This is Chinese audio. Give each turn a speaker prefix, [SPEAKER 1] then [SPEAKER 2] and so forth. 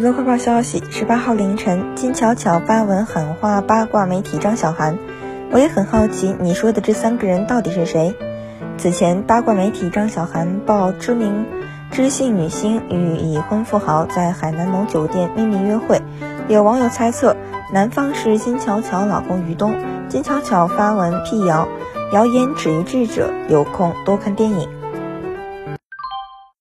[SPEAKER 1] 娱乐快报消息：十八号凌晨，金巧巧发文喊话八卦媒体张小涵。我也很好奇，你说的这三个人到底是谁？此前，八卦媒体张小涵报知名知性女星与已婚富豪在海南某酒店秘密约会，有网友猜测男方是金巧巧老公于东。金巧巧发文辟谣，谣言止于智者，有空多看电影。